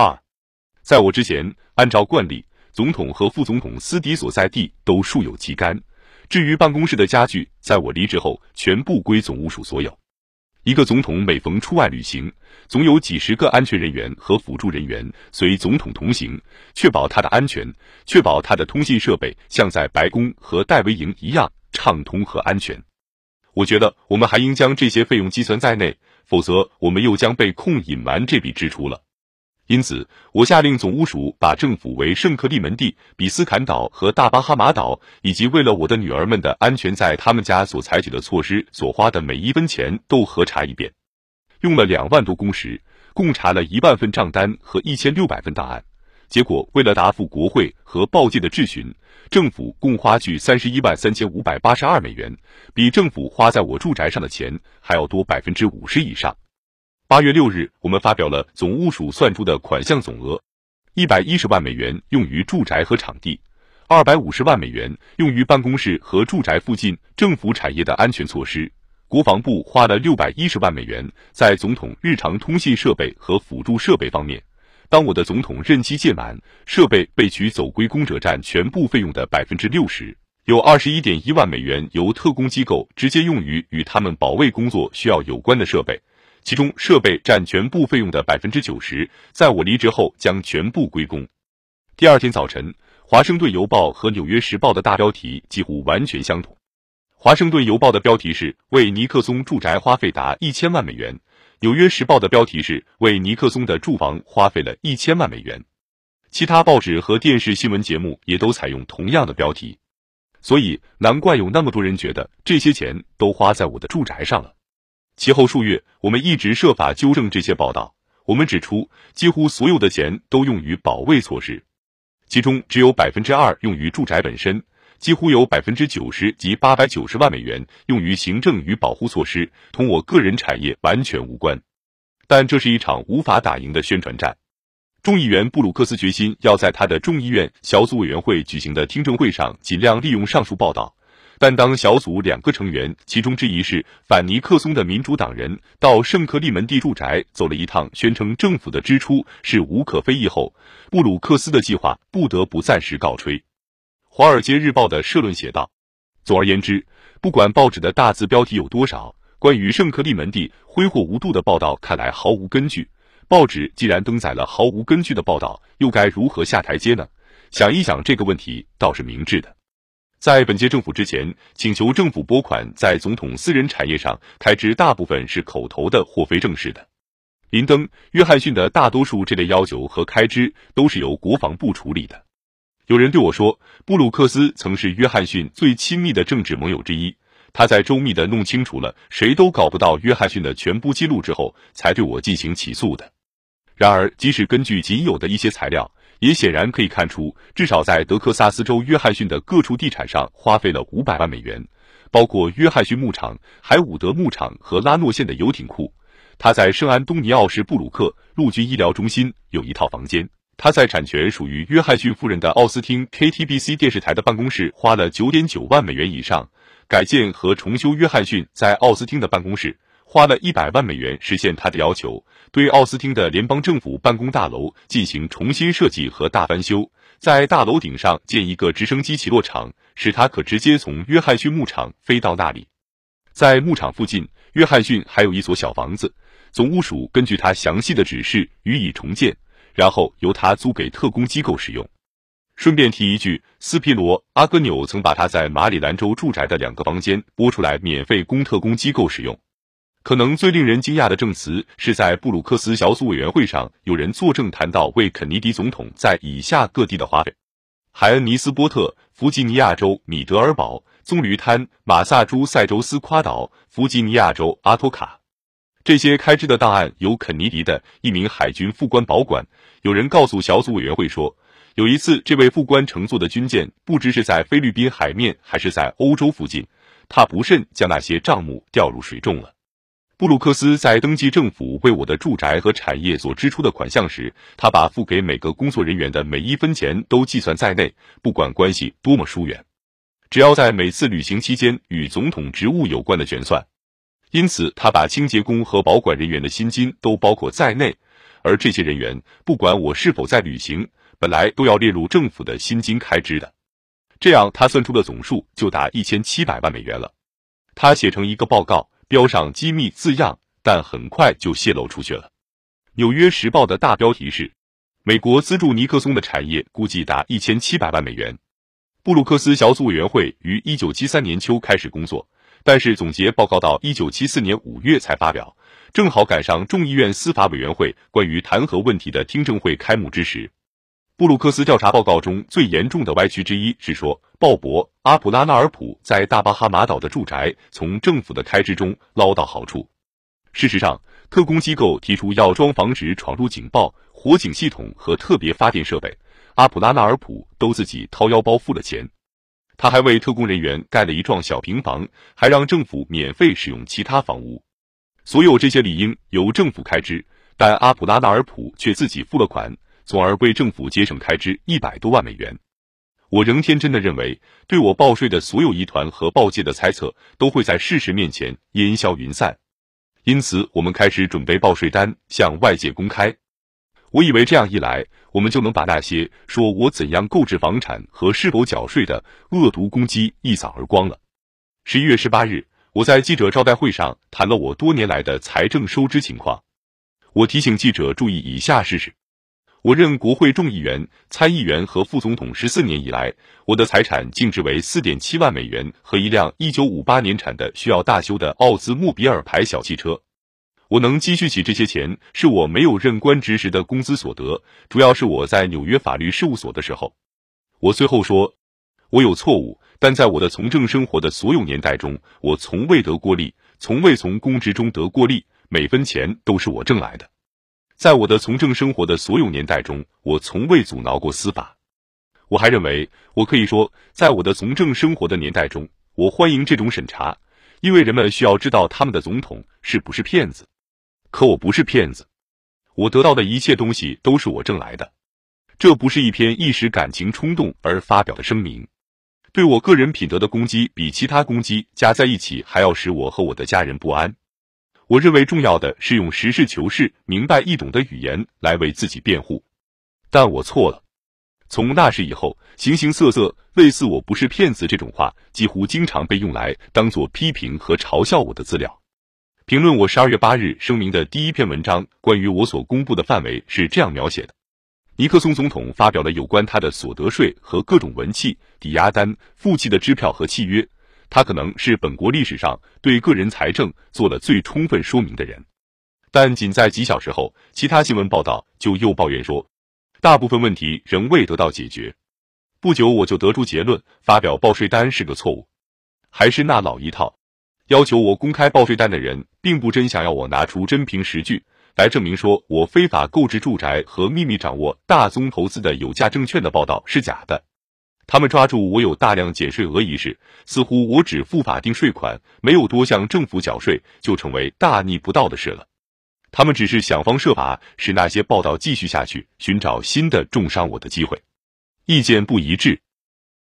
二，在我之前，按照惯例，总统和副总统私邸所在地都竖有旗杆。至于办公室的家具，在我离职后全部归总务署所有。一个总统每逢出外旅行，总有几十个安全人员和辅助人员随总统同行，确保他的安全，确保他的通信设备像在白宫和戴维营一样畅通和安全。我觉得我们还应将这些费用计算在内，否则我们又将被控隐瞒这笔支出了。因此，我下令总务署把政府为圣克利门蒂、比斯坎岛和大巴哈马岛，以及为了我的女儿们的安全，在他们家所采取的措施所花的每一分钱都核查一遍。用了两万多工时，共查了一万份账单和一千六百份档案。结果，为了答复国会和报界的质询，政府共花去三十一万三千五百八十二美元，比政府花在我住宅上的钱还要多百分之五十以上。八月六日，我们发表了总务署算出的款项总额：一百一十万美元用于住宅和场地，二百五十万美元用于办公室和住宅附近政府产业的安全措施。国防部花了六百一十万美元在总统日常通信设备和辅助设备方面。当我的总统任期届满，设备被取走归公者占全部费用的百分之六十，有二十一点一万美元由特工机构直接用于与他们保卫工作需要有关的设备。其中设备占全部费用的百分之九十，在我离职后将全部归公。第二天早晨，《华盛顿邮报》和《纽约时报》的大标题几乎完全相同。《华盛顿邮报》的标题是“为尼克松住宅花费达一千万美元”，《纽约时报》的标题是“为尼克松的住房花费了一千万美元”。其他报纸和电视新闻节目也都采用同样的标题，所以难怪有那么多人觉得这些钱都花在我的住宅上了。其后数月，我们一直设法纠正这些报道。我们指出，几乎所有的钱都用于保卫措施，其中只有百分之二用于住宅本身，几乎有百分之九十及八百九十万美元用于行政与保护措施，同我个人产业完全无关。但这是一场无法打赢的宣传战。众议员布鲁克斯决心要在他的众议院小组委员会举行的听证会上尽量利用上述报道。但当小组两个成员，其中之一是反尼克松的民主党人，到圣克利门蒂住宅走了一趟，宣称政府的支出是无可非议后，布鲁克斯的计划不得不暂时告吹。《华尔街日报》的社论写道：“总而言之，不管报纸的大字标题有多少，关于圣克利门蒂挥霍无度的报道看来毫无根据。报纸既然登载了毫无根据的报道，又该如何下台阶呢？想一想这个问题，倒是明智的。”在本届政府之前，请求政府拨款在总统私人产业上开支，大部分是口头的或非正式的。林登、约翰逊的大多数这类要求和开支都是由国防部处理的。有人对我说，布鲁克斯曾是约翰逊最亲密的政治盟友之一，他在周密的弄清楚了谁都搞不到约翰逊的全部记录之后，才对我进行起诉的。然而，即使根据仅有的一些材料，也显然可以看出，至少在德克萨斯州约翰逊的各处地产上花费了五百万美元，包括约翰逊牧场、海伍德牧场和拉诺县的游艇库。他在圣安东尼奥市布鲁克陆军医疗中心有一套房间。他在产权属于约翰逊夫人的奥斯汀 KTBC 电视台的办公室花了九点九万美元以上，改建和重修约翰逊在奥斯汀的办公室。花了一百万美元实现他的要求，对奥斯汀的联邦政府办公大楼进行重新设计和大翻修，在大楼顶上建一个直升机起落场，使他可直接从约翰逊牧场飞到那里。在牧场附近，约翰逊还有一所小房子，总务署根据他详细的指示予以重建，然后由他租给特工机构使用。顺便提一句，斯皮罗阿戈纽曾把他在马里兰州住宅的两个房间拨出来，免费供特工机构使用。可能最令人惊讶的证词是在布鲁克斯小组委员会上，有人作证谈到为肯尼迪总统在以下各地的花费：海恩尼斯波特、弗吉尼亚州米德尔堡、棕榈滩、马萨诸塞州斯夸岛、弗吉尼亚州阿托卡。这些开支的档案由肯尼迪的一名海军副官保管。有人告诉小组委员会说，有一次这位副官乘坐的军舰不知是在菲律宾海面还是在欧洲附近，他不慎将那些账目掉入水中了。布鲁克斯在登记政府为我的住宅和产业所支出的款项时，他把付给每个工作人员的每一分钱都计算在内，不管关系多么疏远，只要在每次旅行期间与总统职务有关的全算。因此，他把清洁工和保管人员的薪金都包括在内，而这些人员不管我是否在旅行，本来都要列入政府的薪金开支的。这样他算出的总数就达一千七百万美元了。他写成一个报告，标上机密字样，但很快就泄露出去了。《纽约时报》的大标题是：美国资助尼克松的产业估计达一千七百万美元。布鲁克斯小组委员会于一九七三年秋开始工作，但是总结报告到一九七四年五月才发表，正好赶上众议院司法委员会关于弹劾问题的听证会开幕之时。布鲁克斯调查报告中最严重的歪曲之一是说，鲍勃·阿普拉纳尔普在大巴哈马岛的住宅从政府的开支中捞到好处。事实上，特工机构提出要装防止闯入警报、火警系统和特别发电设备。阿普拉纳尔普都自己掏腰包付了钱，他还为特工人员盖了一幢小平房，还让政府免费使用其他房屋。所有这些理应由政府开支，但阿普拉纳尔普却自己付了款，从而为政府节省开支一百多万美元。我仍天真的认为，对我报税的所有疑团和报界的猜测都会在事实面前烟消云散，因此我们开始准备报税单向外界公开。我以为这样一来，我们就能把那些说我怎样购置房产和是否缴税的恶毒攻击一扫而光了。十一月十八日，我在记者招待会上谈了我多年来的财政收支情况。我提醒记者注意以下事实：我任国会众议员、参议员和副总统十四年以来，我的财产净值为四点七万美元和一辆一九五八年产的需要大修的奥兹莫比尔牌小汽车。我能积蓄起这些钱，是我没有任官职时的工资所得，主要是我在纽约法律事务所的时候。我随后说，我有错误，但在我的从政生活的所有年代中，我从未得过利，从未从公职中得过利，每分钱都是我挣来的。在我的从政生活的所有年代中，我从未阻挠过司法。我还认为，我可以说，在我的从政生活的年代中，我欢迎这种审查，因为人们需要知道他们的总统是不是骗子。可我不是骗子，我得到的一切东西都是我挣来的。这不是一篇一时感情冲动而发表的声明，对我个人品德的攻击比其他攻击加在一起还要使我和我的家人不安。我认为重要的是用实事求是、明白易懂的语言来为自己辩护，但我错了。从那时以后，形形色色类似“我不是骗子”这种话，几乎经常被用来当做批评和嘲笑我的资料。评论我十二月八日声明的第一篇文章，关于我所公布的范围是这样描写的：尼克松总统发表了有关他的所得税和各种文契、抵押单、付契的支票和契约。他可能是本国历史上对个人财政做了最充分说明的人。但仅在几小时后，其他新闻报道就又抱怨说，大部分问题仍未得到解决。不久我就得出结论：发表报税单是个错误。还是那老一套。要求我公开报税单的人，并不真想要我拿出真凭实据来证明说我非法购置住宅和秘密掌握大宗投资的有价证券的报道是假的。他们抓住我有大量减税额一事，似乎我只付法定税款，没有多向政府缴税，就成为大逆不道的事了。他们只是想方设法使那些报道继续下去，寻找新的重伤我的机会。意见不一致。